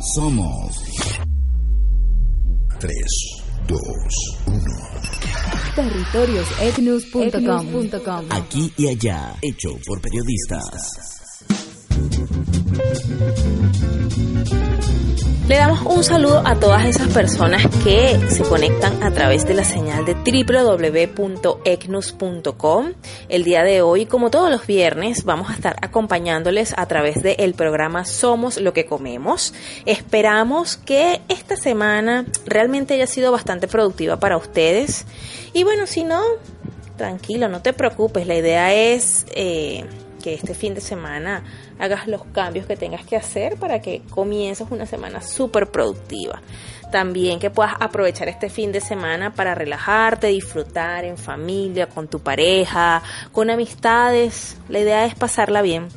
Somos 3, 2, 1. Territoriosecnus.com. Aquí y allá, hecho por periodistas. Le damos un saludo a todas esas personas que se conectan a través de la señal de www.ecnus.com. El día de hoy, como todos los viernes, vamos a estar acompañándoles a través del programa Somos lo que comemos. Esperamos que esta semana realmente haya sido bastante productiva para ustedes. Y bueno, si no, tranquilo, no te preocupes. La idea es eh, que este fin de semana hagas los cambios que tengas que hacer para que comiences una semana súper productiva. También que puedas aprovechar este fin de semana para relajarte, disfrutar en familia, con tu pareja, con amistades. La idea es pasarla bien.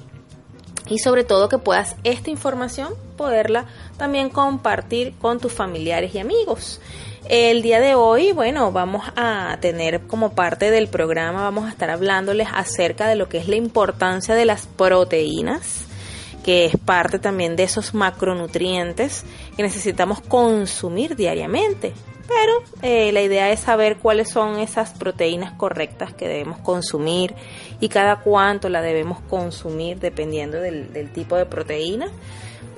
Y sobre todo que puedas esta información poderla también compartir con tus familiares y amigos. El día de hoy, bueno, vamos a tener como parte del programa, vamos a estar hablándoles acerca de lo que es la importancia de las proteínas, que es parte también de esos macronutrientes que necesitamos consumir diariamente. Pero eh, la idea es saber cuáles son esas proteínas correctas que debemos consumir y cada cuánto la debemos consumir dependiendo del, del tipo de proteína.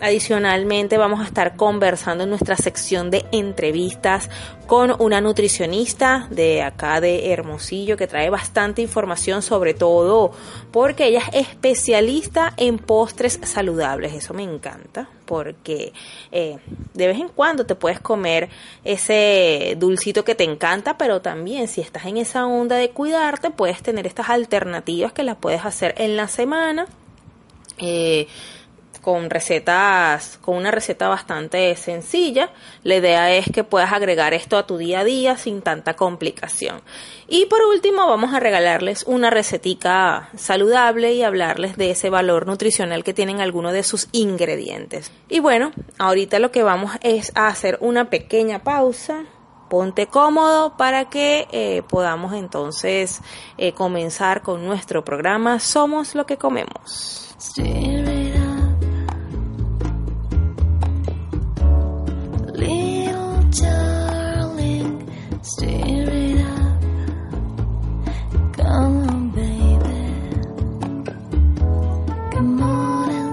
Adicionalmente vamos a estar conversando en nuestra sección de entrevistas con una nutricionista de acá de Hermosillo que trae bastante información sobre todo porque ella es especialista en postres saludables. Eso me encanta porque eh, de vez en cuando te puedes comer ese dulcito que te encanta, pero también si estás en esa onda de cuidarte puedes tener estas alternativas que las puedes hacer en la semana. Eh, con recetas, con una receta bastante sencilla. La idea es que puedas agregar esto a tu día a día sin tanta complicación. Y por último, vamos a regalarles una recetica saludable y hablarles de ese valor nutricional que tienen algunos de sus ingredientes. Y bueno, ahorita lo que vamos es a hacer una pequeña pausa ponte cómodo para que eh, podamos entonces eh, comenzar con nuestro programa Somos lo que comemos.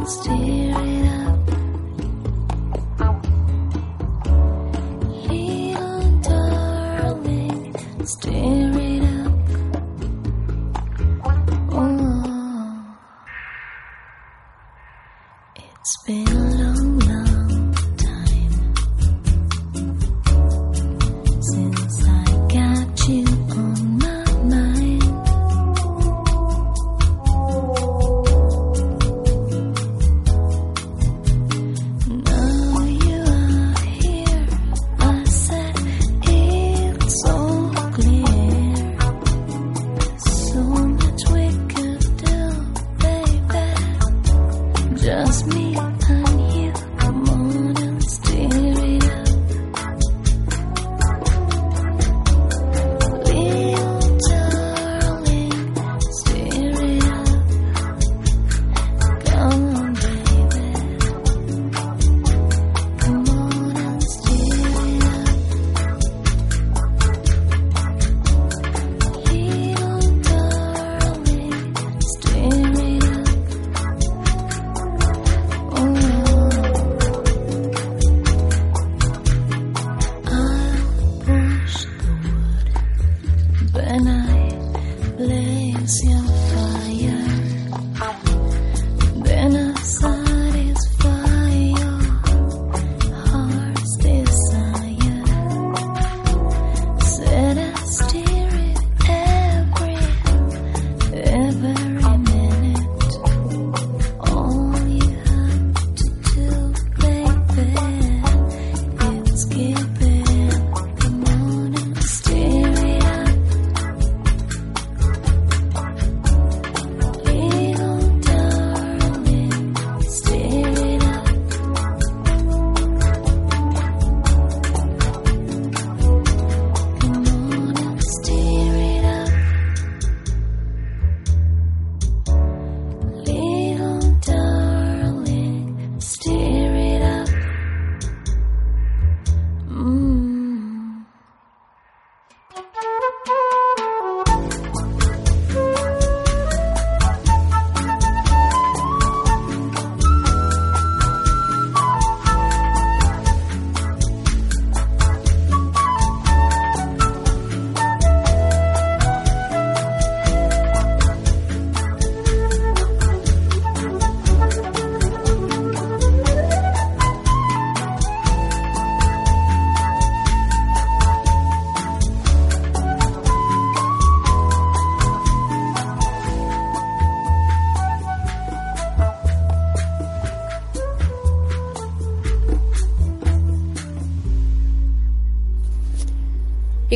staring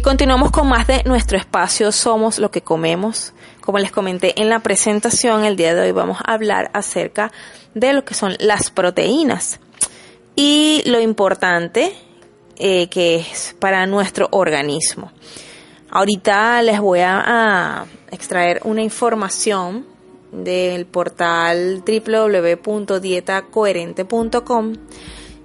continuamos con más de nuestro espacio Somos lo que comemos. Como les comenté en la presentación, el día de hoy vamos a hablar acerca de lo que son las proteínas y lo importante eh, que es para nuestro organismo. Ahorita les voy a, a extraer una información del portal www.dietacoherente.com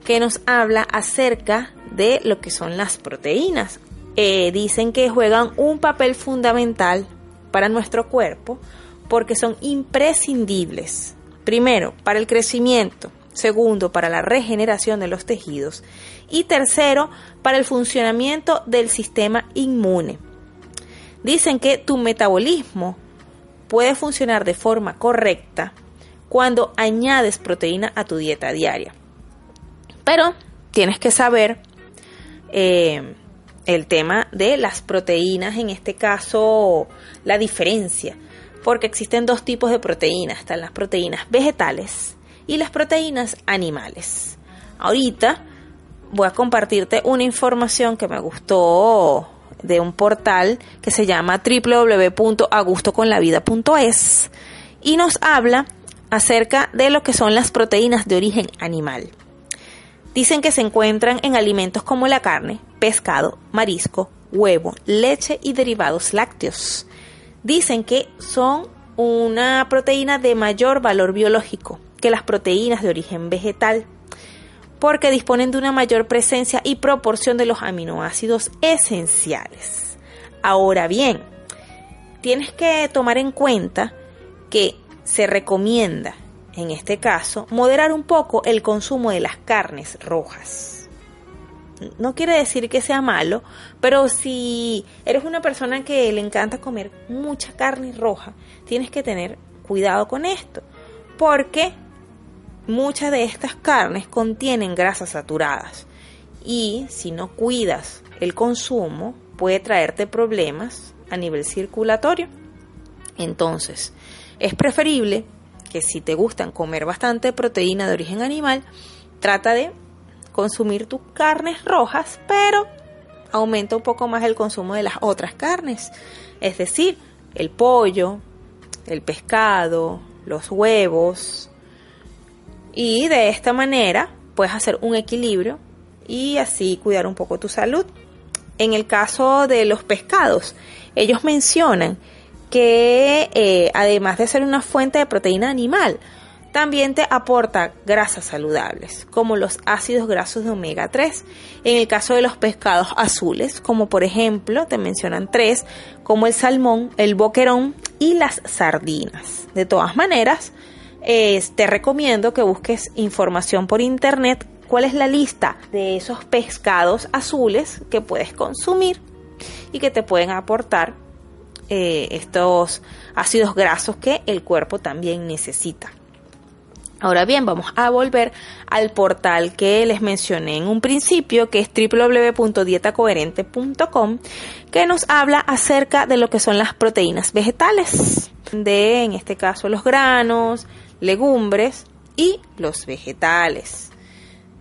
que nos habla acerca de lo que son las proteínas. Eh, dicen que juegan un papel fundamental para nuestro cuerpo porque son imprescindibles. Primero, para el crecimiento. Segundo, para la regeneración de los tejidos. Y tercero, para el funcionamiento del sistema inmune. Dicen que tu metabolismo puede funcionar de forma correcta cuando añades proteína a tu dieta diaria. Pero tienes que saber eh, el tema de las proteínas, en este caso la diferencia, porque existen dos tipos de proteínas, están las proteínas vegetales y las proteínas animales. Ahorita voy a compartirte una información que me gustó de un portal que se llama www.agustoconlavida.es y nos habla acerca de lo que son las proteínas de origen animal. Dicen que se encuentran en alimentos como la carne, pescado, marisco, huevo, leche y derivados lácteos. Dicen que son una proteína de mayor valor biológico que las proteínas de origen vegetal, porque disponen de una mayor presencia y proporción de los aminoácidos esenciales. Ahora bien, tienes que tomar en cuenta que se recomienda en este caso, moderar un poco el consumo de las carnes rojas. No quiere decir que sea malo, pero si eres una persona que le encanta comer mucha carne roja, tienes que tener cuidado con esto, porque muchas de estas carnes contienen grasas saturadas y si no cuidas el consumo puede traerte problemas a nivel circulatorio. Entonces, es preferible que si te gustan comer bastante proteína de origen animal, trata de consumir tus carnes rojas, pero aumenta un poco más el consumo de las otras carnes, es decir, el pollo, el pescado, los huevos, y de esta manera puedes hacer un equilibrio y así cuidar un poco tu salud. En el caso de los pescados, ellos mencionan que eh, además de ser una fuente de proteína animal, también te aporta grasas saludables, como los ácidos grasos de omega 3. En el caso de los pescados azules, como por ejemplo, te mencionan tres, como el salmón, el boquerón y las sardinas. De todas maneras, te recomiendo que busques información por internet cuál es la lista de esos pescados azules que puedes consumir y que te pueden aportar eh, estos ácidos grasos que el cuerpo también necesita. Ahora bien, vamos a volver al portal que les mencioné en un principio, que es www.dietacoherente.com, que nos habla acerca de lo que son las proteínas vegetales, de en este caso los granos, legumbres y los vegetales.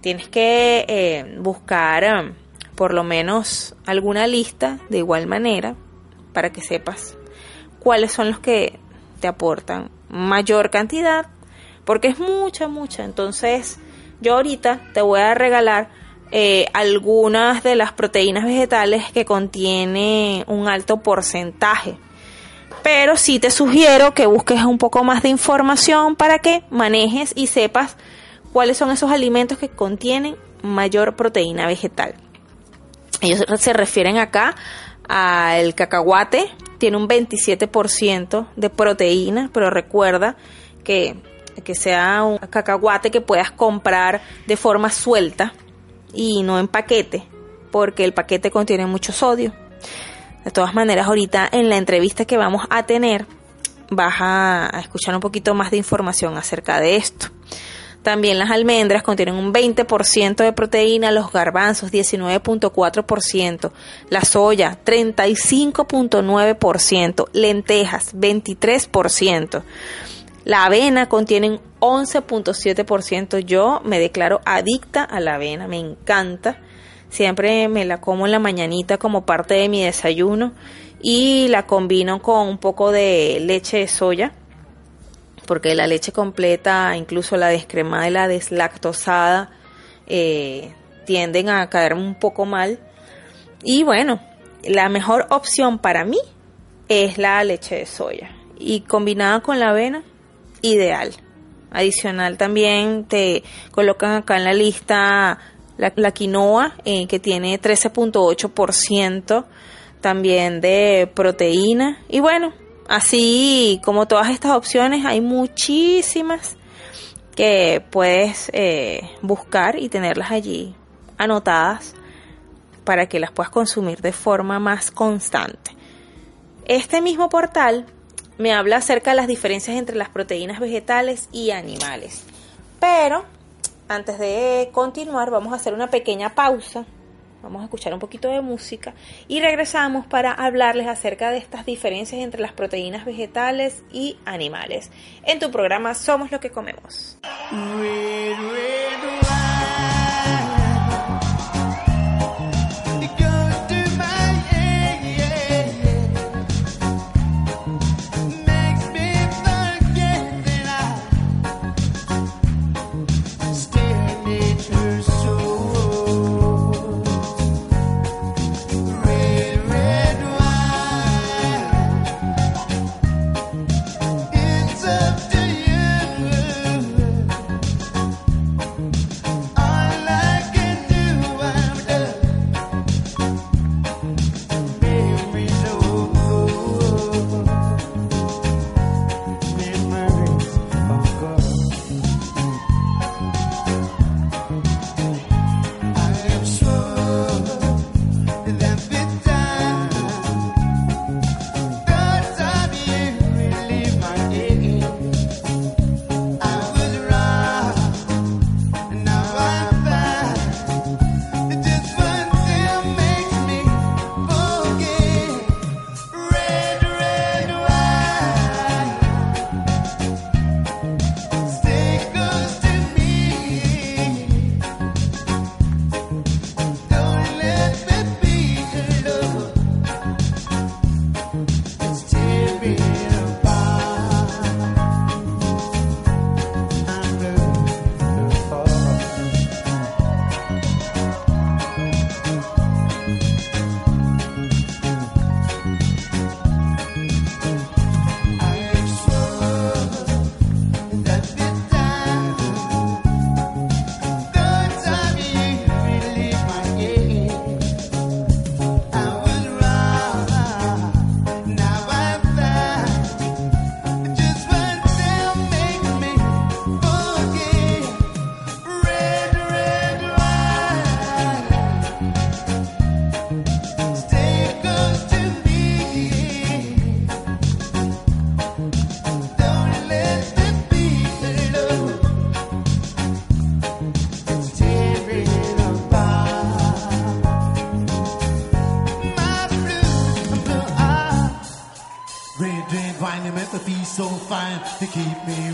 Tienes que eh, buscar eh, por lo menos alguna lista de igual manera para que sepas cuáles son los que te aportan mayor cantidad, porque es mucha, mucha. Entonces, yo ahorita te voy a regalar eh, algunas de las proteínas vegetales que contiene un alto porcentaje. Pero sí te sugiero que busques un poco más de información para que manejes y sepas cuáles son esos alimentos que contienen mayor proteína vegetal. Ellos se refieren acá al cacahuate, tiene un 27% de proteína, pero recuerda que, que sea un cacahuate que puedas comprar de forma suelta y no en paquete, porque el paquete contiene mucho sodio. De todas maneras, ahorita en la entrevista que vamos a tener, vas a escuchar un poquito más de información acerca de esto. También las almendras contienen un 20% de proteína, los garbanzos 19.4%, la soya 35.9%, lentejas 23%. La avena contiene 11.7%. Yo me declaro adicta a la avena, me encanta. Siempre me la como en la mañanita como parte de mi desayuno y la combino con un poco de leche de soya porque la leche completa, incluso la descremada y la deslactosada, eh, tienden a caer un poco mal. Y bueno, la mejor opción para mí es la leche de soya. Y combinada con la avena, ideal. Adicional también te colocan acá en la lista la, quinoa, eh, que tiene 13.8% también de proteína. Y bueno, así como todas estas opciones, hay muchísimas que puedes eh, buscar y tenerlas allí anotadas para que las puedas consumir de forma más constante. Este mismo portal me habla acerca de las diferencias entre las proteínas vegetales y animales. Pero antes de continuar vamos a hacer una pequeña pausa. Vamos a escuchar un poquito de música y regresamos para hablarles acerca de estas diferencias entre las proteínas vegetales y animales. En tu programa Somos lo que comemos.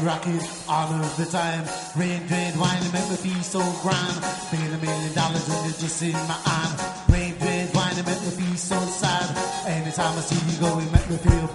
Rocking all of the time. Rain, drain, wine, and make me feel so grand. Paying a million dollars when you're just in my hand. Rain, drain, wine, and make me feel so sad. Anytime I see you go, it make me feel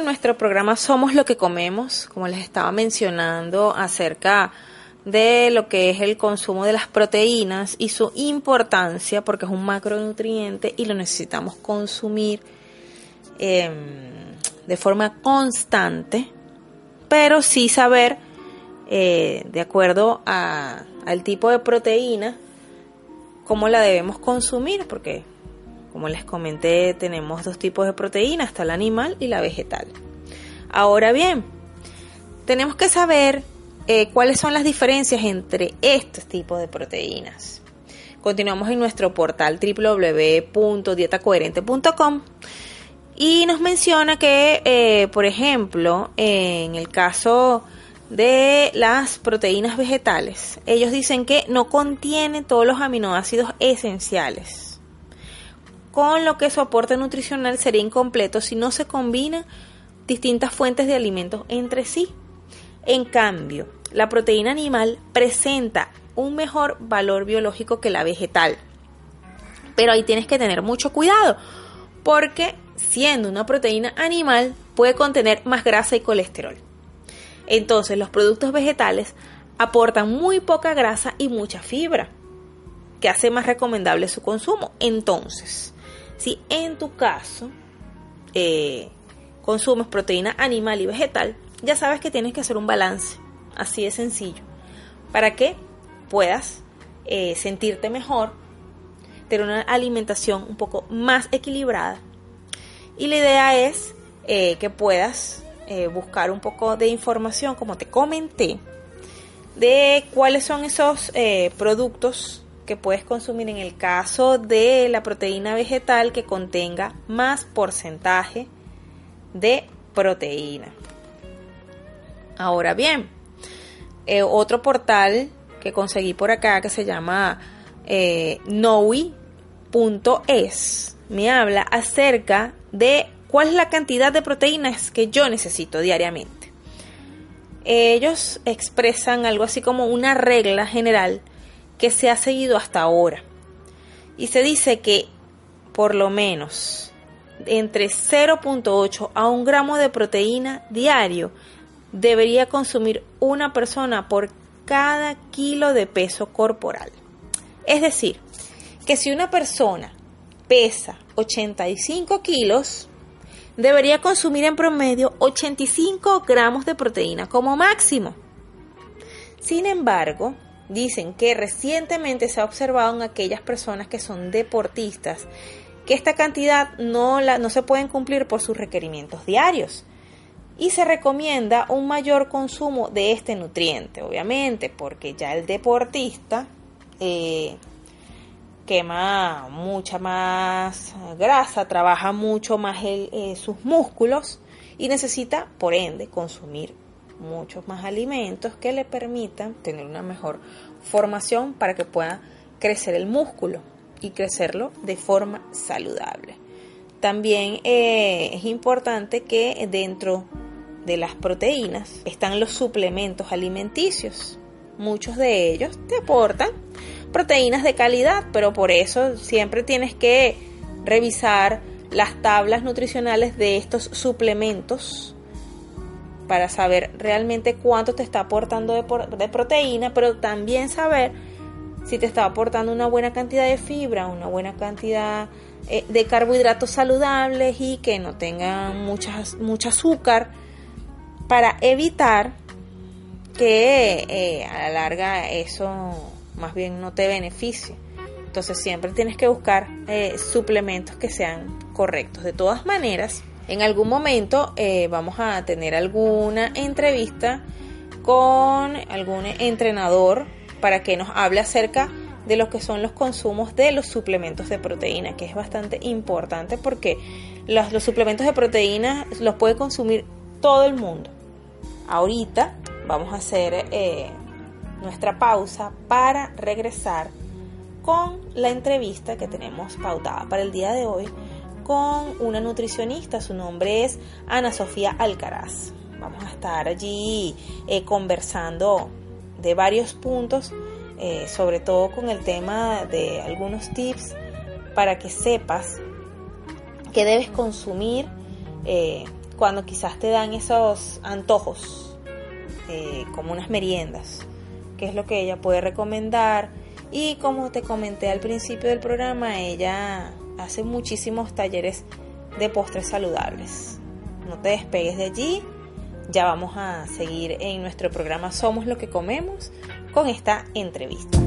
con nuestro programa Somos lo que comemos, como les estaba mencionando acerca de lo que es el consumo de las proteínas y su importancia, porque es un macronutriente y lo necesitamos consumir eh, de forma constante, pero sí saber, eh, de acuerdo a- al tipo de proteína, cómo la debemos consumir, porque como les comenté, tenemos dos tipos de proteína, está la animal y la vegetal. Ahora bien, tenemos que saber eh, cuáles son las diferencias entre estos tipos de proteínas. Continuamos en nuestro portal www.dietacoherente.com y nos menciona que, eh, por ejemplo, en el caso de las proteínas vegetales, ellos dicen que no contienen todos los aminoácidos esenciales con lo que su aporte nutricional sería incompleto si no se combinan distintas fuentes de alimentos entre sí. En cambio, la proteína animal presenta un mejor valor biológico que la vegetal. Pero ahí tienes que tener mucho cuidado, porque siendo una proteína animal puede contener más grasa y colesterol. Entonces, los productos vegetales aportan muy poca grasa y mucha fibra, que hace más recomendable su consumo. Entonces, si en tu caso eh, consumes proteína animal y vegetal, ya sabes que tienes que hacer un balance, así de sencillo, para que puedas eh, sentirte mejor, tener una alimentación un poco más equilibrada. Y la idea es eh, que puedas buscar un poco de información, como te comenté, de cuáles son esos productos que puedes consumir en el caso de la proteína vegetal que contenga más porcentaje de proteína. Ahora bien, eh, otro portal que conseguí por acá que se llama eh, me habla acerca de cuál es la cantidad de proteínas que yo necesito diariamente. Ellos expresan algo así como una regla general que se ha seguido hasta ahora. Y se dice que por lo menos entre 0.8 a 1 gramo de proteína diario debería consumir una persona por cada kilo de peso corporal. Es decir, que si una persona pesa 85 kilos, debería consumir en promedio 85 gramos de proteína como máximo. Sin embargo, dicen que recientemente se ha observado en aquellas personas que son deportistas que esta cantidad no, la, no se pueden cumplir por sus requerimientos diarios. Y se recomienda un mayor consumo de este nutriente, obviamente, porque ya el deportista eh, quema mucha más grasa, trabaja mucho más eh, sus músculos y necesita, por ende, consumir muchos más alimentos que le permitan tener una mejor formación para que pueda crecer el músculo y crecerlo de forma saludable. También eh, es importante que dentro de las proteínas están los suplementos alimenticios. Muchos de ellos te aportan proteínas de calidad, pero por eso siempre tienes que revisar las tablas nutricionales de estos suplementos para saber realmente cuánto te está aportando de, proteína, pero también saber si te está aportando una buena cantidad de fibra, una buena cantidad eh, de carbohidratos saludables y que no tengan mucho azúcar para evitar que eh, a la larga eso más bien no te beneficie. Entonces siempre tienes que buscar eh, suplementos que sean correctos. De todas maneras, en algún momento eh, vamos a tener alguna entrevista con algún entrenador para que nos hable acerca de lo que son los consumos de los suplementos de proteína, que es bastante importante porque los, suplementos de proteína los puede consumir todo el mundo. Ahorita vamos a hacer eh, nuestra pausa para regresar con la entrevista que tenemos pautada para el día de hoy con una nutricionista. Su nombre es Ana Sofía Alcaraz. Vamos a estar allí eh, conversando de varios puntos, eh, sobre todo con el tema de algunos tips para que sepas qué debes consumir eh, cuando quizás te dan esos antojos, como unas meriendas, qué es lo que ella puede recomendar. Y como te comenté al principio del programa, ella hace muchísimos talleres de postres saludables. No te despegues de allí. Ya vamos a seguir en nuestro programa Somos lo que comemos con esta entrevista.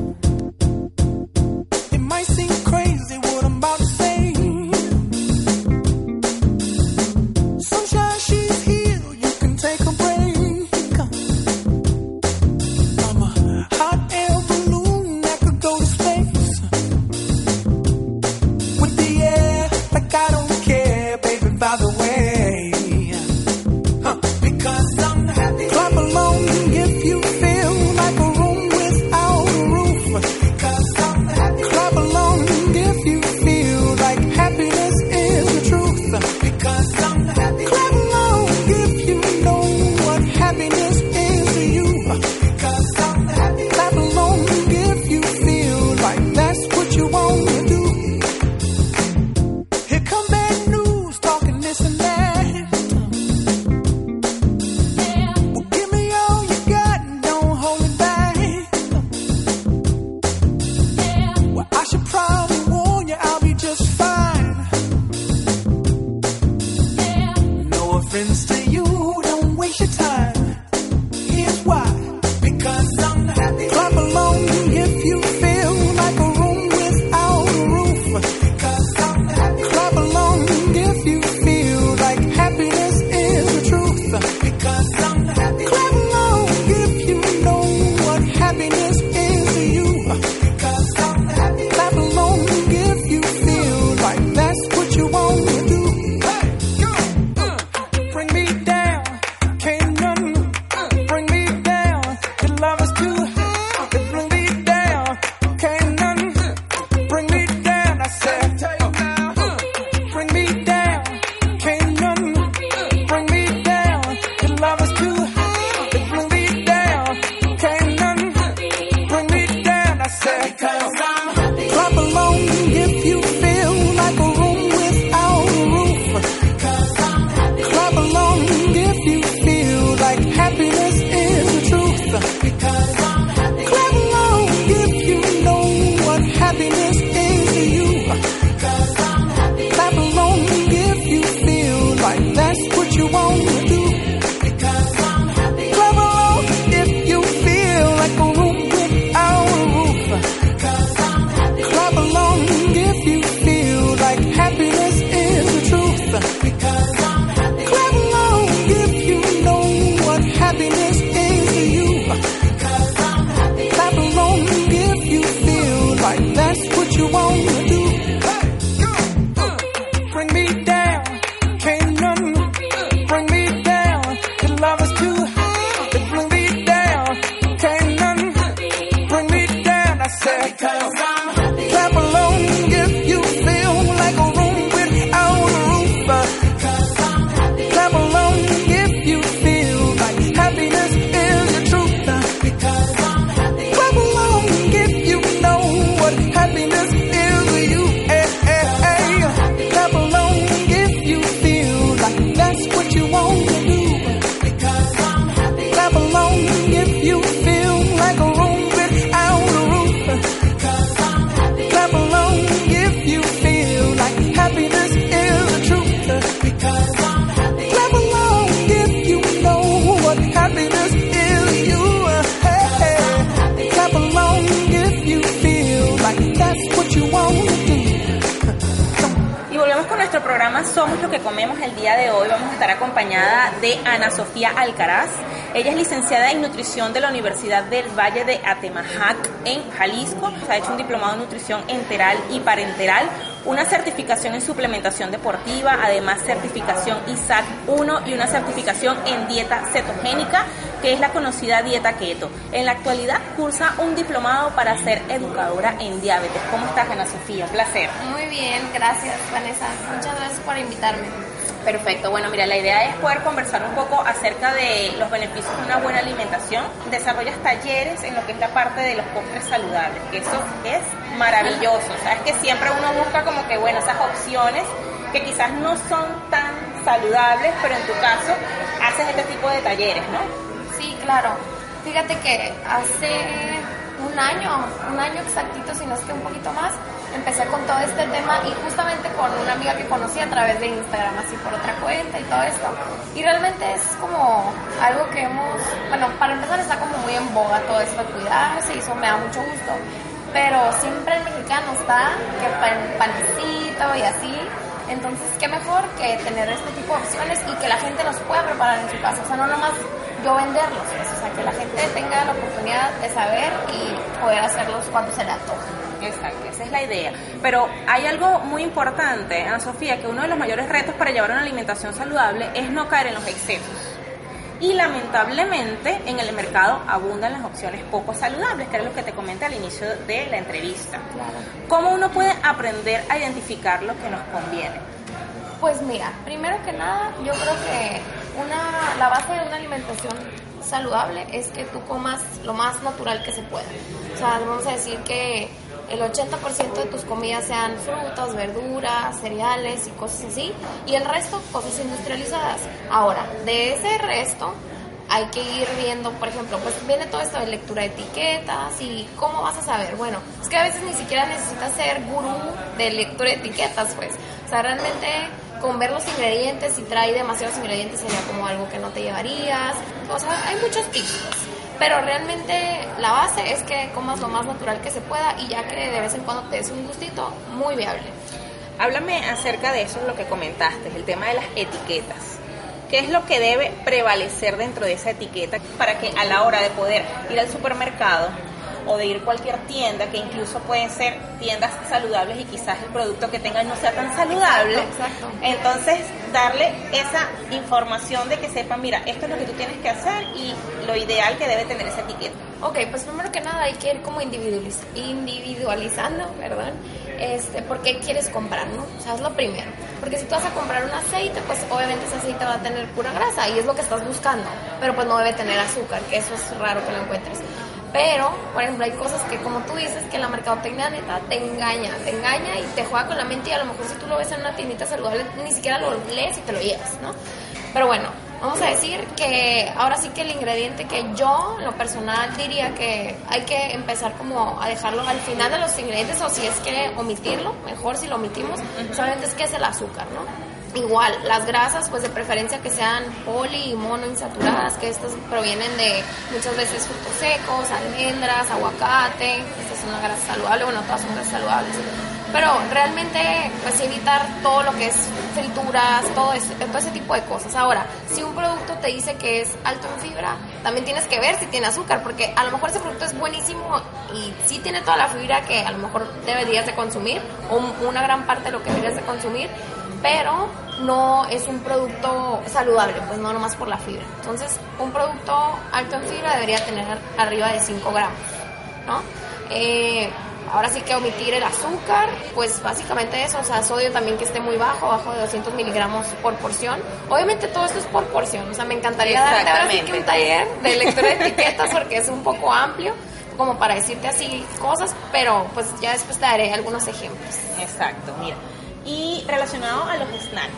Comemos el día de hoy. Vamos a estar acompañada de Ana Sofía Alcaraz. Ella es licenciada en nutrición de la Universidad del Valle de Atemajac en Jalisco. Ha hecho un diplomado en nutrición enteral y parenteral, una certificación en suplementación deportiva, además certificación ISAC 1 y una certificación en dieta cetogénica, que es la conocida dieta keto. En la actualidad cursa un diplomado para ser educadora en diabetes. ¿Cómo estás, Ana Sofía? Un placer. Muy bien, gracias Vanessa. Muchas gracias por invitarme. Perfecto, bueno, mira, la idea es poder conversar un poco acerca de los beneficios de una buena alimentación. Desarrollas talleres en lo que es la parte de los postres saludables, que eso es maravilloso. Sabes que siempre uno busca como que, bueno, esas opciones que quizás no son tan saludables, pero en tu caso haces este tipo de talleres, ¿no? Claro. Fíjate que hace un año, un año exactito, si no es que un poquito más, empecé con todo este tema y justamente con una amiga que conocí a través de Instagram, así por otra cuenta y todo esto. Y realmente es como algo que hemos, bueno, para empezar está como muy en boga todo esto de cuidarse y eso me da mucho gusto. Pero siempre el mexicano está que pan, panecito y así. Entonces, qué mejor que tener este tipo de opciones y que la gente los pueda preparar en su casa. O sea, no nomás yo venderlos, o sea, que la gente tenga la oportunidad de saber y poder hacerlos cuando se le antoje. Exacto, esa es la idea. Pero hay algo muy importante, Ana Sofía, que uno de los mayores retos para llevar una alimentación saludable es no caer en los excesos. Y lamentablemente en el mercado abundan las opciones poco saludables, que era lo que te comenté al inicio de la entrevista. ¿Cómo uno puede aprender a identificar lo que nos conviene? Pues mira, primero que nada, yo creo que una, la base de una alimentación saludable es que tú comas lo más natural que se pueda. O sea, vamos a decir que el 80% de tus comidas sean frutas, verduras, cereales y cosas así, y el resto cosas industrializadas. Ahora, de ese resto hay que ir viendo, por ejemplo, pues viene todo esto de lectura de etiquetas y cómo vas a saber. Bueno, es que a veces ni siquiera necesitas ser gurú de lectura de etiquetas, pues. O sea, realmente con ver los ingredientes, si trae demasiados ingredientes sería como algo que no te llevarías. O sea, hay muchos tips. Pero realmente la base es que comas lo más natural que se pueda y ya que de vez en cuando te des un gustito, muy viable. Háblame acerca de eso, lo que comentaste, el tema de las etiquetas. ¿Qué es lo que debe prevalecer dentro de esa etiqueta para que a la hora de poder ir al supermercado o de ir a cualquier tienda, que incluso pueden ser tiendas saludables y quizás el producto que tengan no sea tan saludable, Exacto, exacto. entonces darle esa información de que sepan, mira, esto es lo que tú tienes que hacer y lo ideal que debe tener esa etiqueta. Ok, pues primero que nada hay que ir como individualiz- individualizando, perdón, este, por qué quieres comprar, ¿no? O sea, es lo primero. Porque si tú vas a comprar un aceite, pues obviamente ese aceite va a tener pura grasa y es lo que estás buscando, pero pues no debe tener azúcar, que eso es raro que lo encuentres. Pero, por ejemplo, hay cosas que, como tú dices, que la mercadotecnia neta te engaña, te engaña y te juega con la mente y a lo mejor si tú lo ves en una tiendita saludable, ni siquiera lo lees y te lo llevas, ¿no? Pero bueno, vamos a decir que ahora sí que el ingrediente que yo, lo personal, diría que hay que empezar como a dejarlo al final de los ingredientes o si es que omitirlo, mejor si lo omitimos, solamente es que es el azúcar, ¿no? Igual, las grasas, pues de preferencia que sean poli y monoinsaturadas, que estas provienen de muchas veces frutos secos, almendras, aguacate, esta es una grasa saludable, bueno, todas son grasas saludables. Pero realmente, pues evitar todo lo que es frituras, todo ese, todo ese tipo de cosas. Ahora, si un producto te dice que es alto en fibra, también tienes que ver si tiene azúcar, porque a lo mejor ese producto es buenísimo y sí tiene toda la fibra que a lo mejor deberías de consumir, o un- una gran parte de lo que deberías de consumir, pero no es un producto saludable, pues no nomás por la fibra. Entonces, un producto alto en fibra debería tener arriba de 5 gramos, ¿no? Eh, ahora sí que omitir el azúcar, pues básicamente eso, o sea, sodio también que esté muy bajo, bajo de 200 miligramos por porción. Obviamente todo esto es por porción, o sea, me encantaría darte ahora sí que un taller de lectura de etiquetas porque es un poco amplio, como para decirte así cosas, pero pues ya después te daré algunos ejemplos. Exacto, mira. Y relacionado a los snacks,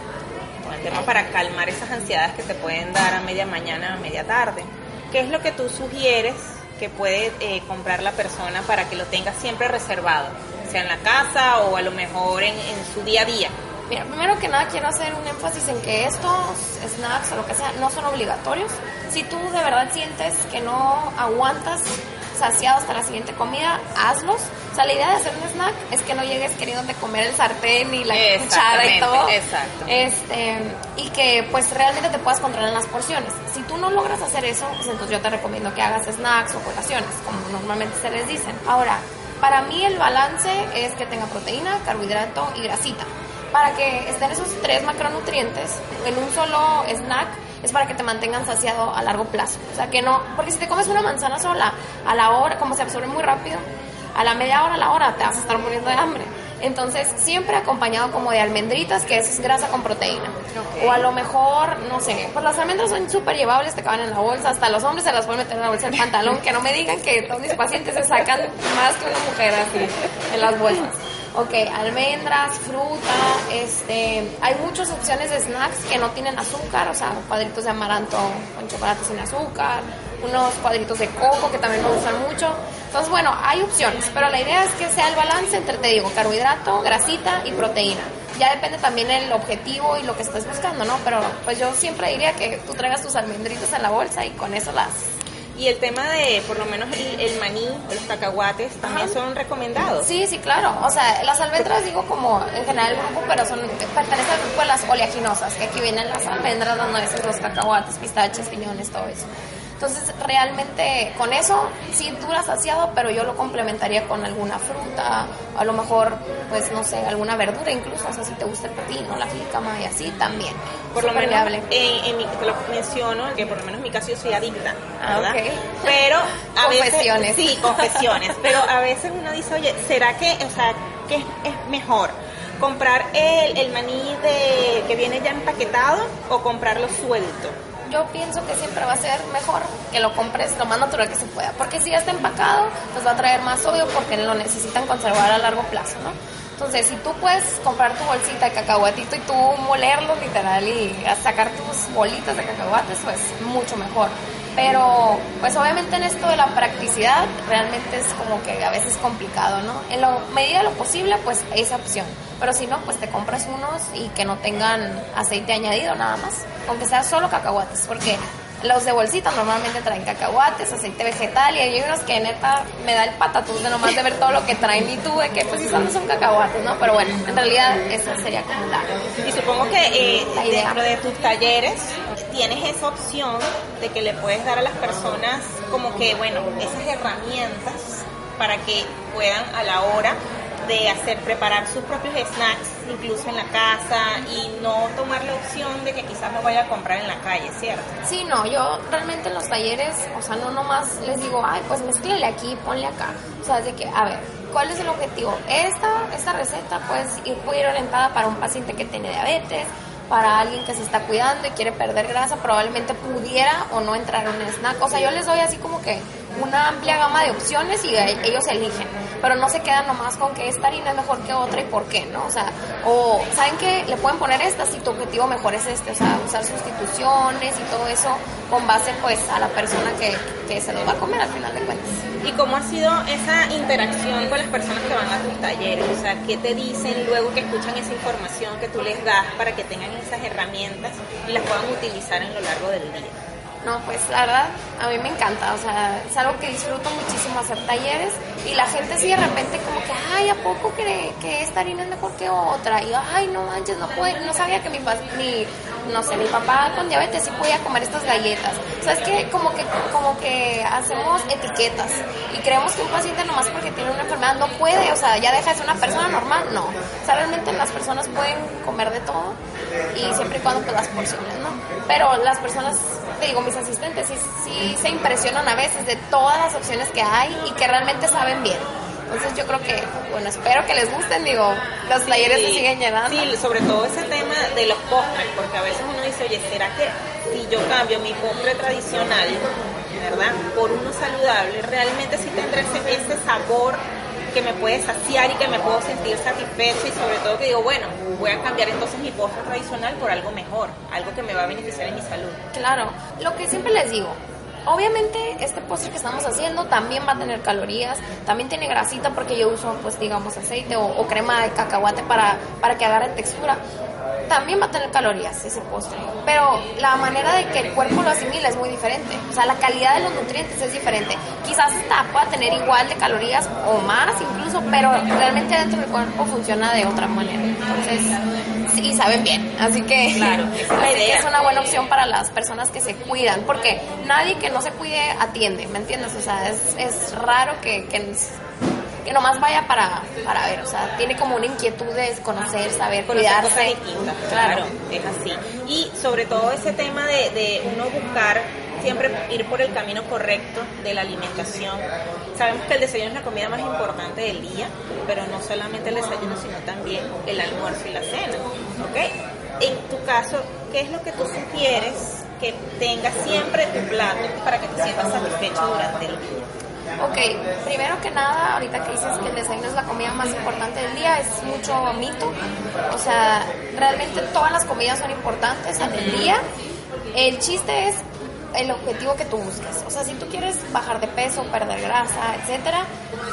con el tema para calmar esas ansiedades que te pueden dar a media mañana, a media tarde, ¿qué es lo que tú sugieres que puede eh, comprar la persona para que lo tenga siempre reservado? Sea en la casa o a lo mejor en, en su día a día. Mira, primero que nada quiero hacer un énfasis en que estos snacks o lo que sea no son obligatorios. Si tú de verdad sientes que no aguantas saciado hasta la siguiente comida, hazlos. O sea, la idea de hacer un snack es que no llegues queriendo comer el sartén y la cuchara y todo. exacto. Este, y que pues realmente te puedas controlar en las porciones. Si tú no logras hacer eso, pues entonces yo te recomiendo que hagas snacks o colaciones, como normalmente se les dicen. Ahora, para mí el balance es que tenga proteína, carbohidrato y grasita. Para que estén esos tres macronutrientes en un solo snack, es para que te mantengan saciado a largo plazo. O sea, que no, porque si te comes una manzana sola, a la hora, como se absorbe muy rápido, a la media hora, a la hora, te vas a estar muriendo de hambre. Entonces, siempre acompañado como de almendritas, que es grasa con proteína. O a lo mejor, no sé, pues las almendras son súper llevables, te caben en la bolsa, hasta los hombres se las pueden meter en la bolsa del pantalón, que no me digan que todos mis pacientes se sacan más que una mujer así en las bolsas. Ok, almendras, fruta, este, hay muchas opciones de snacks que no tienen azúcar, o sea, cuadritos de amaranto con chocolate sin azúcar, unos cuadritos de coco que también me gustan mucho. Entonces, bueno, hay opciones, pero la idea es que sea el balance entre, te digo, carbohidrato, grasita y proteína. Ya depende también el objetivo y lo que estés buscando, ¿no? Pero pues yo siempre diría que tú traigas tus almendritas en la bolsa y con eso las... Y el tema de, por lo menos, el, el maní o los cacahuates también Ajá. son recomendados. Sí, sí, claro. O sea, las almendras digo como en general el grupo, pero son pertenecen al grupo de las oleaginosas, que aquí vienen las almendras, las nueces, los cacahuates, pistaches, piñones, todo eso. Entonces, realmente con eso sí dura saciado, pero yo lo complementaría con alguna fruta, a lo mejor, pues no sé, alguna verdura incluso, o sea, si te gusta el pepino, la jícama y así también. Por lo menos, viable. en, en mi, te lo menciono, que por lo menos en mi caso yo soy adicta, Ah, ¿verdad? ok. Pero a Confesiones. veces... Sí, confesiones. pero a veces uno dice, oye, ¿será que, o sea, que es, es mejor? ¿Comprar el, el maní de, que viene ya empaquetado o comprarlo suelto? Yo pienso que siempre va a ser mejor que lo compres lo más natural que se pueda. Porque si ya está empacado, pues va a traer más sodio porque lo necesitan conservar a largo plazo, ¿no? Entonces, si tú puedes comprar tu bolsita de cacahuatito y tú molerlo literal y sacar tus bolitas de cacahuates, pues mucho mejor. Pero, pues obviamente en esto de la practicidad, realmente es como que a veces complicado, ¿no? En la medida de lo posible, pues esa opción. Pero si no, pues te compras unos y que no tengan aceite añadido nada más. Aunque sea solo cacahuates, porque los de bolsita normalmente traen cacahuates, aceite vegetal y hay unos que neta me da el patatús de nomás de ver todo lo que traen y tú de que pues si son, son cacahuates, ¿no? Pero bueno, en realidad esa sería como la... Y supongo que eh, La idea. dentro de tus talleres tienes esa opción de que le puedes dar a las personas como que, bueno, esas herramientas para que puedan a la hora de hacer, preparar sus propios snacks, incluso en la casa, y no tomar la opción de que quizás lo vaya a comprar en la calle, ¿cierto? Sí, no, yo realmente en los talleres, o sea, no nomás les digo, ay, pues mezclele aquí, ponle acá. O sea, de que, a ver, ¿cuál es el objetivo? Esta, esta receta pues ir- puede ir orientada para un paciente que tiene diabetes, para alguien que se está cuidando y quiere perder grasa, probablemente pudiera o no entrar en un snack. O sea, yo les doy así como que una amplia gama de opciones y ellos eligen, pero no se quedan nomás con que esta harina es mejor que otra y por qué, ¿no? O sea, o saben que le pueden poner esta si tu objetivo mejor es este, o sea, usar sustituciones y todo eso con base pues a la persona que, que se los va a comer al final de cuentas. ¿Y cómo ha sido esa interacción con las personas que van a tus talleres? O sea, ¿qué te dicen luego que escuchan esa información que tú les das para que tengan esas herramientas y las puedan utilizar en lo largo del día? No, pues la verdad, a mí me encanta, o sea, es algo que disfruto muchísimo hacer talleres y la gente sí de repente como que, ay, ¿a poco cree que esta harina es mejor que otra? Y ay, no manches, no, puede, no sabía que mi, mi, no sé, mi papá con diabetes sí podía comer estas galletas. O sea, es que como que, como que hacemos etiquetas y creemos que un paciente nomás porque tiene una enfermedad no puede, o sea, ya deja de ser una persona normal, no. O sea, realmente las personas pueden comer de todo y siempre y cuando pues las porciones, ¿no? Pero las personas, te digo, mis asistentes sí, sí se impresionan a veces de todas las opciones que hay y que realmente saben bien. Entonces yo creo que, bueno, espero que les gusten, digo, los talleres se Sí, siguen llenando. Sí, sobre todo ese tema de los postres, porque a veces uno dice, oye, ¿será que si yo cambio mi postre tradicional, ¿verdad? Por uno saludable, realmente sí tendrá ese, ese sabor que me puede saciar y que me puedo sentir satisfecho y sobre todo que digo, bueno, voy a cambiar entonces mi postre tradicional por algo mejor, algo que me va a beneficiar en mi salud. Claro, lo que siempre les digo, obviamente este postre que estamos haciendo también va a tener calorías, también tiene grasita porque yo uso pues digamos aceite o, crema de cacahuate para, para que agarre textura, también va a tener calorías ese postre, pero la manera de que el cuerpo lo asimila es muy diferente. O sea, la calidad de los nutrientes es diferente. Quizás hasta pueda tener igual de calorías o más incluso, pero realmente dentro del cuerpo funciona de otra manera. Sí, saben bien. Así que, Claro, es la así que idea. es una buena opción para las personas que se cuidan, porque nadie que no se cuide atiende, ¿me entiendes? O sea, es, es raro que, que, que nomás vaya para, para ver, o sea, tiene como una inquietud de conocer, saber, conocer cosas cuidarse. claro, es así. Y sobre todo ese tema de, de uno buscar siempre ir por el camino correcto de la alimentación. Sabemos que el desayuno es la comida más importante del día, pero no solamente el desayuno, sino también el almuerzo y la cena, ¿ok? En tu caso, ¿qué es lo que tú sugieres que tenga siempre tu plato para que te sientas satisfecho durante el día? Ok, primero que nada, ahorita que dices que el desayuno es la comida más importante del día, es mucho mito. O sea, realmente todas las comidas son importantes el día. El chiste es el objetivo que tú busques. O sea, si tú quieres bajar de peso, perder grasa, etcétera,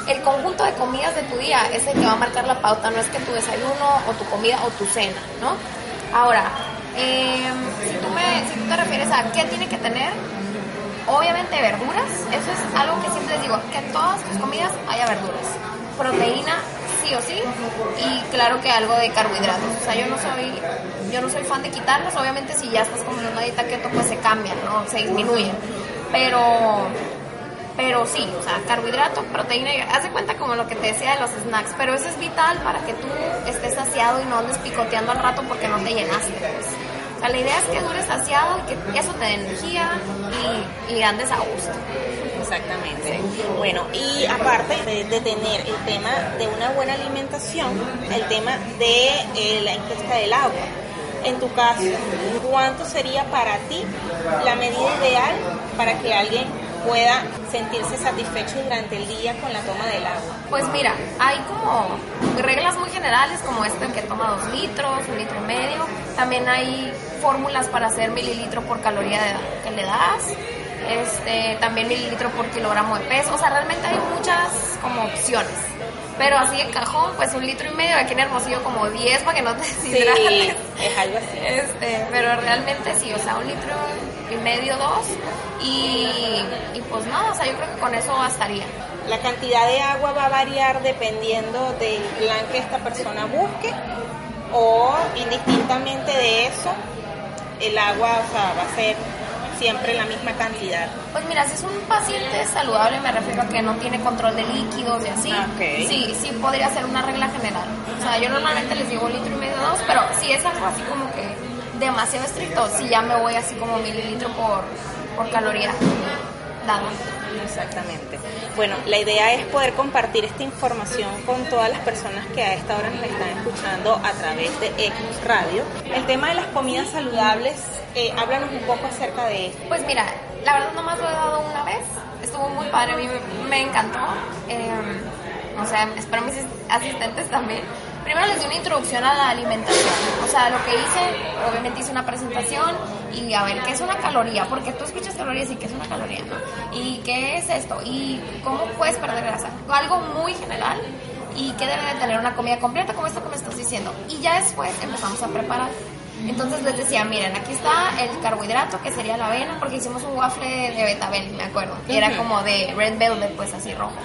el conjunto de comidas de tu día es el que va a marcar la pauta, no es que tu desayuno o tu comida o tu cena, ¿no? Ahora, em, si, tú te refieres a qué tiene que tener, Obviamente verduras, eso es algo que siempre les digo, que en todas tus comidas haya verduras. Proteína sí o sí y claro que algo de carbohidratos. O sea, yo no soy yo no soy fan de quitarlos, obviamente si ya estás comiendo una dieta keto pues se cambian, ¿no? Se disminuyen. Pero pero sí, o sea, carbohidrato, proteína, haz de cuenta como lo que te decía de los snacks, pero eso es vital para que tú estés saciado y no andes picoteando al rato porque no te llenaste, pues. O sea, la idea es que dures saciado y que eso te dé energía y, y andes a gusto. Exactamente. Bueno, y aparte de, tener el tema de una buena alimentación, el tema de eh, la ingesta del agua. En tu caso, ¿cuánto sería para ti la medida ideal para que alguien pueda sentirse satisfecho durante el día con la toma del agua? Pues mira, hay como reglas muy generales como este que toma dos litros, un litro y medio. También hay fórmulas para hacer mililitro por caloría que le das. Este, también mililitro por kilogramo de peso. O sea, realmente hay muchas como opciones. Pero así de cajón, pues un litro y medio, aquí en Hermosillo como 10 para que no te deshidrates. es algo así. Este, pero realmente sí, o sea, un litro y medio, dos. Y, y pues nada, o sea, yo creo que con eso bastaría. La cantidad de agua va a variar dependiendo del plan que esta persona busque o indistintamente de eso, el agua o sea, va a ser siempre la misma cantidad. Pues mira, si es un paciente saludable, me refiero a que no tiene control de líquidos y así, Ah, sí, sí podría ser una regla general. O sea, yo normalmente les digo un litro y medio, dos, pero si es algo así como que demasiado estricto, sí ya me voy así como mililitro por, por caloría Exactamente. Bueno, la idea es poder compartir esta información con todas las personas que a esta hora nos están escuchando a través de Ecmus Radio. El tema de las comidas saludables, eh, háblanos un poco acerca de esto. Pues mira, la verdad nomás lo he dado una vez, estuvo muy padre, a mí me, me encantó. Eh, o sea, espero mis asistentes también. Primero les di una introducción a la alimentación. O sea, lo que hice, obviamente hice una presentación y a ver qué es una caloría, porque tú escuchas calorías y qué es una caloría, ¿no? Y qué es esto y cómo puedes perder grasa. Algo muy general y qué debe de tener una comida completa, como esto que me estás diciendo. Y ya después empezamos a preparar. Entonces les decía, miren, aquí está el carbohidrato, que sería la avena, porque hicimos un waffle de betabel, me acuerdo, y era como de red velvet, pues así rojo.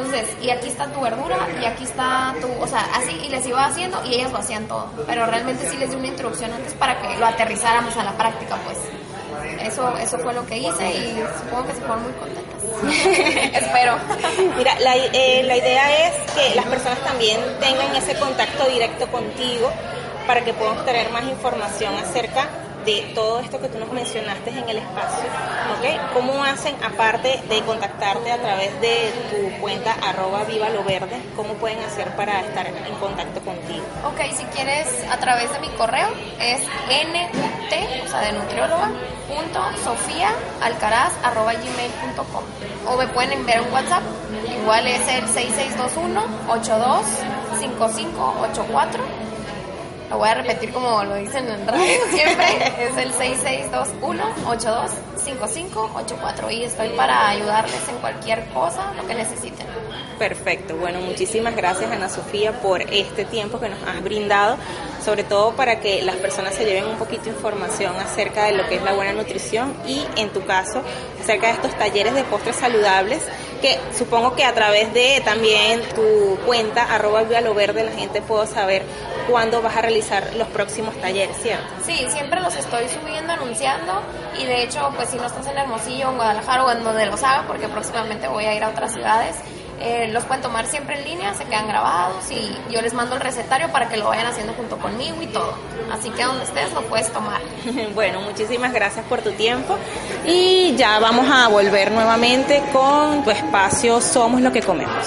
Entonces, y aquí está tu verdura, y aquí está tu, o sea, así, y les iba haciendo, y ellas lo hacían todo. Pero realmente sí les di una introducción antes para que lo aterrizáramos a la práctica, pues. Eso, eso fue lo que hice y supongo que se fueron muy contentas. Espero. Mira, la, eh, la idea es que las personas también tengan ese contacto directo contigo para que podamos tener más información acerca de todo esto que tú nos mencionaste en el espacio, ¿ok? ¿Cómo hacen, aparte de contactarte a través de tu cuenta arroba viva lo verde, cómo pueden hacer para estar en contacto contigo? Ok, si quieres a través de mi correo es nut, o sea, de nutrióloga, punto sofía alcaraz arroba gmail punto com. O me pueden enviar un WhatsApp, igual es el 6621 825584 lo voy a repetir como lo dicen en radio siempre. Es el 6621-825584 y estoy para ayudarles en cualquier cosa, lo que necesiten. Perfecto, bueno, muchísimas gracias Ana Sofía por este tiempo que nos has brindado sobre todo para que las personas se lleven un poquito de información acerca de lo que es la buena nutrición y en tu caso acerca de estos talleres de postres saludables que supongo que a través de también tu cuenta arroba Viva Verde la gente puede saber cuándo vas a realizar los próximos talleres, ¿cierto? Sí, siempre los estoy subiendo, anunciando y de hecho, pues si no estás en Hermosillo, en Guadalajara o en donde los haga, porque próximamente voy a ir a otras ciudades, eh, los pueden tomar siempre en línea, se quedan grabados y yo les mando el recetario para que lo vayan haciendo junto conmigo y todo. Así que donde estés lo puedes tomar. Bueno, muchísimas gracias por tu tiempo y ya vamos a volver nuevamente con tu espacio Somos lo que comemos.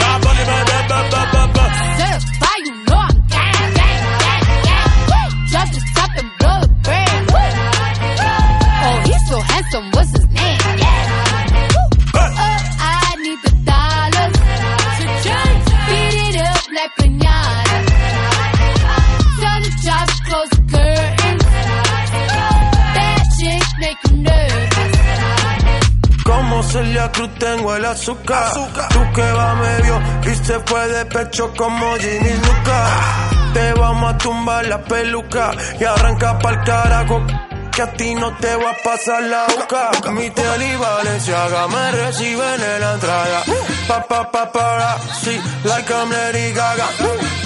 Bad bunny, you know I'm gang, gang, gang, gang. The top Oh, he's so handsome, what's his name? Yeah. Celia Cruz tengo el azúcar. Tú que va medio y se fue de pecho como Ginny Luca. Te vamos a tumbar la peluca y arranca pa'l carajo. Que a ti no te va a pasar la boca. Mi tele y Valenciaga me reciben en la entrada. Pa, pa, pa, para, sí, like I'm Lady Gaga.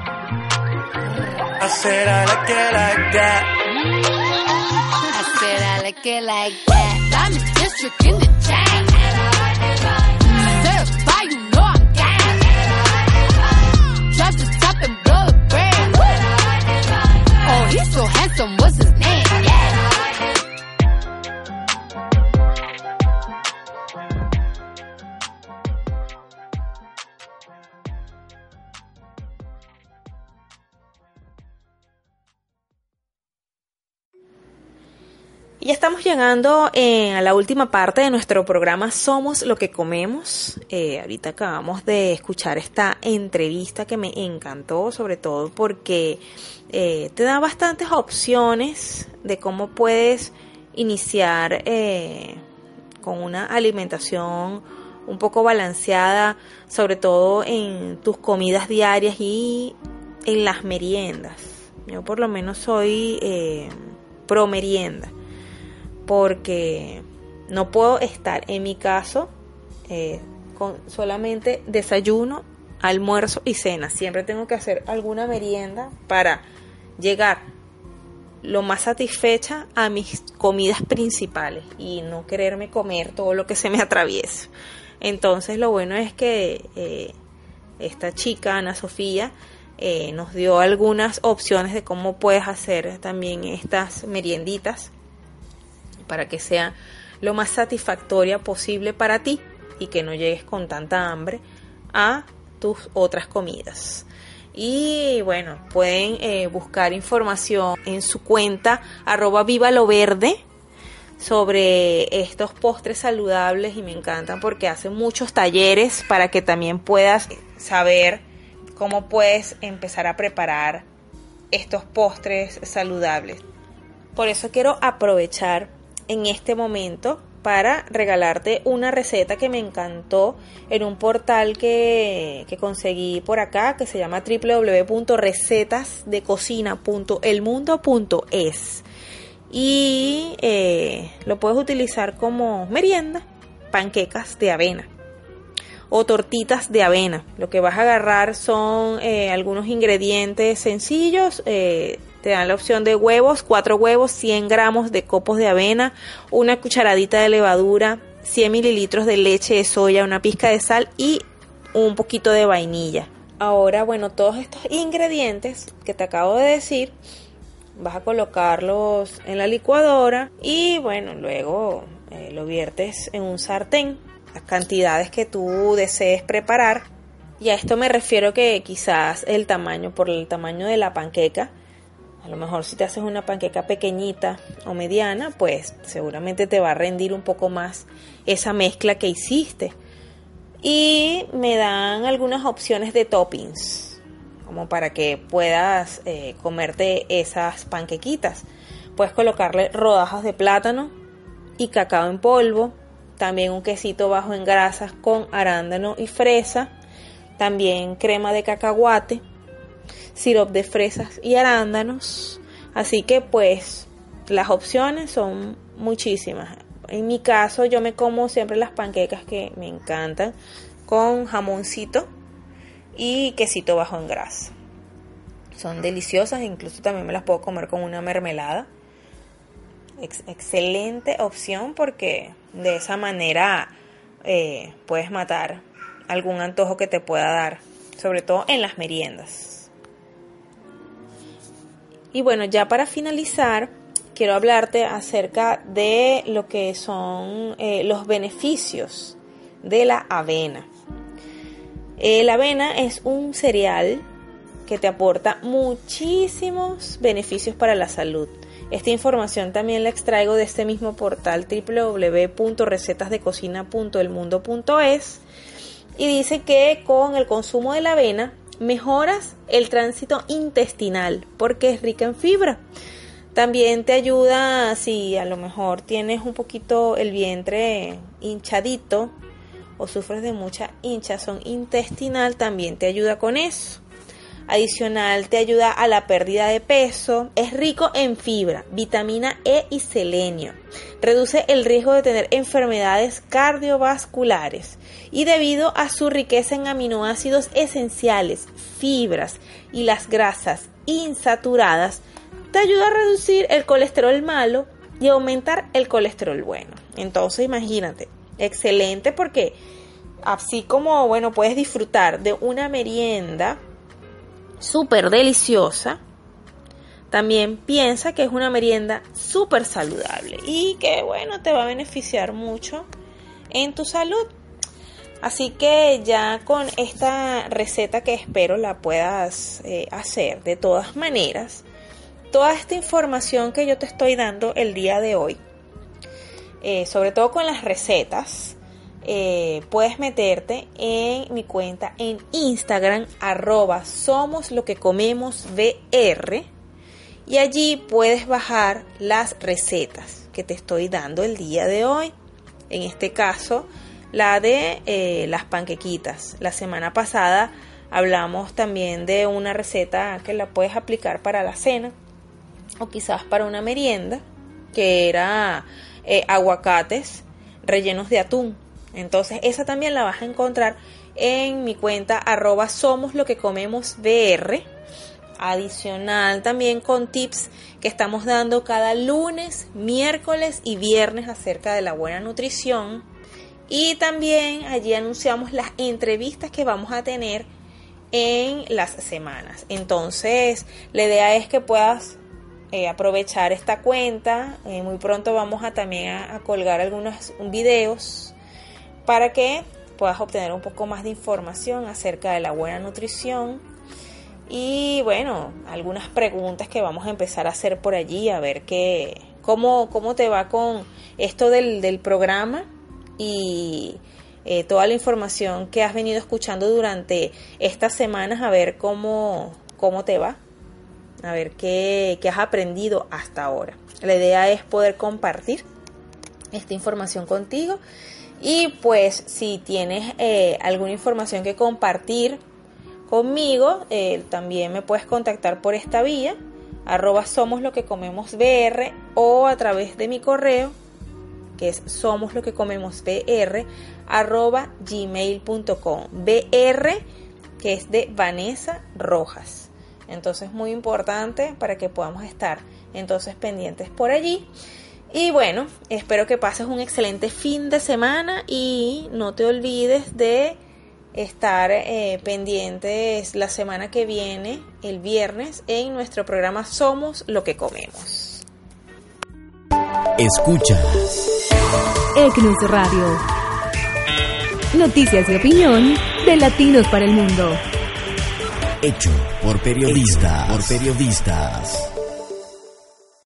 I said I like it like that. I said I like it like that. I'm in district in the chain. You know I'm top. Oh, he's so handsome, what's his name? Y ya estamos llegando eh, a la última parte de nuestro programa Somos lo que comemos. Eh, ahorita acabamos de escuchar esta entrevista que me encantó, sobre todo porque eh, te da bastantes opciones de cómo puedes iniciar con una alimentación un poco balanceada, sobre todo en tus comidas diarias y en las meriendas. Yo por lo menos soy pro merienda porque no puedo estar en mi caso eh, con solamente desayuno, almuerzo y cena. Siempre tengo que hacer alguna merienda para llegar lo más satisfecha a mis comidas principales y no quererme comer todo lo que se me atraviesa. Entonces lo bueno es que eh, esta chica, Ana Sofía, eh, nos dio algunas opciones de cómo puedes hacer también estas merienditas para que sea lo más satisfactoria posible para ti y que no llegues con tanta hambre a tus otras comidas. Y bueno, pueden eh, buscar información en su cuenta arroba viva lo verde sobre estos postres saludables y me encantan porque hacen muchos talleres para que también puedas saber cómo puedes empezar a preparar estos postres saludables. Por eso quiero aprovechar en este momento para regalarte una receta que me encantó en un portal que, conseguí por acá que se llama www.recetasdecocina.elmundo.es y eh, lo puedes utilizar como merienda, panquecas de avena o tortitas de avena. Lo que vas a agarrar son eh, algunos ingredientes sencillos, eh, te dan la opción de huevos, 4 huevos, 100 gramos de copos de avena, una cucharadita de levadura, 100 mililitros de leche de soya, una pizca de sal y un poquito de vainilla. Ahora, bueno, todos estos ingredientes que te acabo de decir, vas a colocarlos en la licuadora y bueno, luego eh, lo viertes en un sartén, las cantidades que tú desees preparar. Y a esto me refiero que quizás el tamaño, por el tamaño de la panqueca, a lo mejor si te haces una panqueca pequeñita o mediana, pues seguramente te va a rendir un poco más esa mezcla que hiciste. Y me dan algunas opciones de toppings, como para que puedas eh, comerte esas panquequitas. Puedes colocarle rodajas de plátano y cacao en polvo, también un quesito bajo en grasas con arándano y fresa, también crema de cacahuate sirop de fresas y arándanos. Así que pues las opciones son muchísimas. En mi caso yo me como siempre las panquecas que me encantan con jamoncito y quesito bajo en grasa. Son deliciosas, incluso también me las puedo comer con una mermelada. excelente opción porque de esa manera eh, puedes matar algún antojo que te pueda dar, sobre todo en las meriendas. Y bueno, ya para finalizar, quiero hablarte acerca de lo que son eh, los beneficios de la avena. Eh, la avena es un cereal que te aporta muchísimos beneficios para la salud. Esta información también la extraigo de este mismo portal www.recetasdecocina.elmundo.es y dice que con el consumo de la avena mejoras el tránsito intestinal porque es rica en fibra. También te ayuda si a lo mejor tienes un poquito el vientre hinchadito o sufres de mucha hinchazón intestinal, también te ayuda con eso. Adicional te ayuda a la pérdida de peso. Es rico en fibra, vitamina E y selenio. Reduce el riesgo de tener enfermedades cardiovasculares. Y debido a su riqueza en aminoácidos esenciales, fibras y las grasas insaturadas, te ayuda a reducir el colesterol malo y aumentar el colesterol bueno. Entonces imagínate, excelente porque así como, bueno, puedes disfrutar de una merienda súper deliciosa, también piensa que es una merienda súper saludable y que bueno, te va a beneficiar mucho en tu salud. Así que ya con esta receta que espero la puedas eh, hacer de todas maneras, toda esta información que yo te estoy dando el día de hoy eh, sobre todo con las recetas, eh, puedes meterte en mi cuenta en Instagram, arroba somos lo que comemos y allí puedes bajar las recetas que te estoy dando el día de hoy. En este caso, la de eh, las panquequitas. La semana pasada hablamos también de una receta que la puedes aplicar para la cena o quizás para una merienda, que era eh, aguacates rellenos de atún. Entonces esa también la vas a encontrar en mi cuenta arroba somos lo que comemos VR. Adicional también con tips que estamos dando cada lunes, miércoles y viernes acerca de la buena nutrición. Y también allí anunciamos las entrevistas que vamos a tener en las semanas. Entonces, la idea es que puedas eh, aprovechar esta cuenta. Eh, muy pronto vamos a también a, colgar algunos videos para que puedas obtener un poco más de información acerca de la buena nutrición. Y bueno, algunas preguntas que vamos a empezar a hacer por allí, a ver qué, cómo, cómo te va con esto del, del programa y eh, toda la información que has venido escuchando durante estas semanas, a ver cómo, cómo te va, a ver qué, qué has aprendido hasta ahora. La idea es poder compartir esta información contigo y pues si tienes eh, alguna información que compartir conmigo, eh, también me puedes contactar por esta vía, arroba somos lo que comemos BR o a través de mi correo que es somos lo que comemos BR arroba gmail.com BR que es de Vanessa Rojas. Entonces muy importante para que podamos estar entonces pendientes por allí. Y bueno, espero que pases un excelente fin de semana y no te olvides de estar eh, pendientes la semana que viene, el viernes, en nuestro programa Somos lo que comemos. Escuchas ECNUS Radio. Noticias y opinión de latinos para el mundo. Hecho por periodistas. Por periodistas.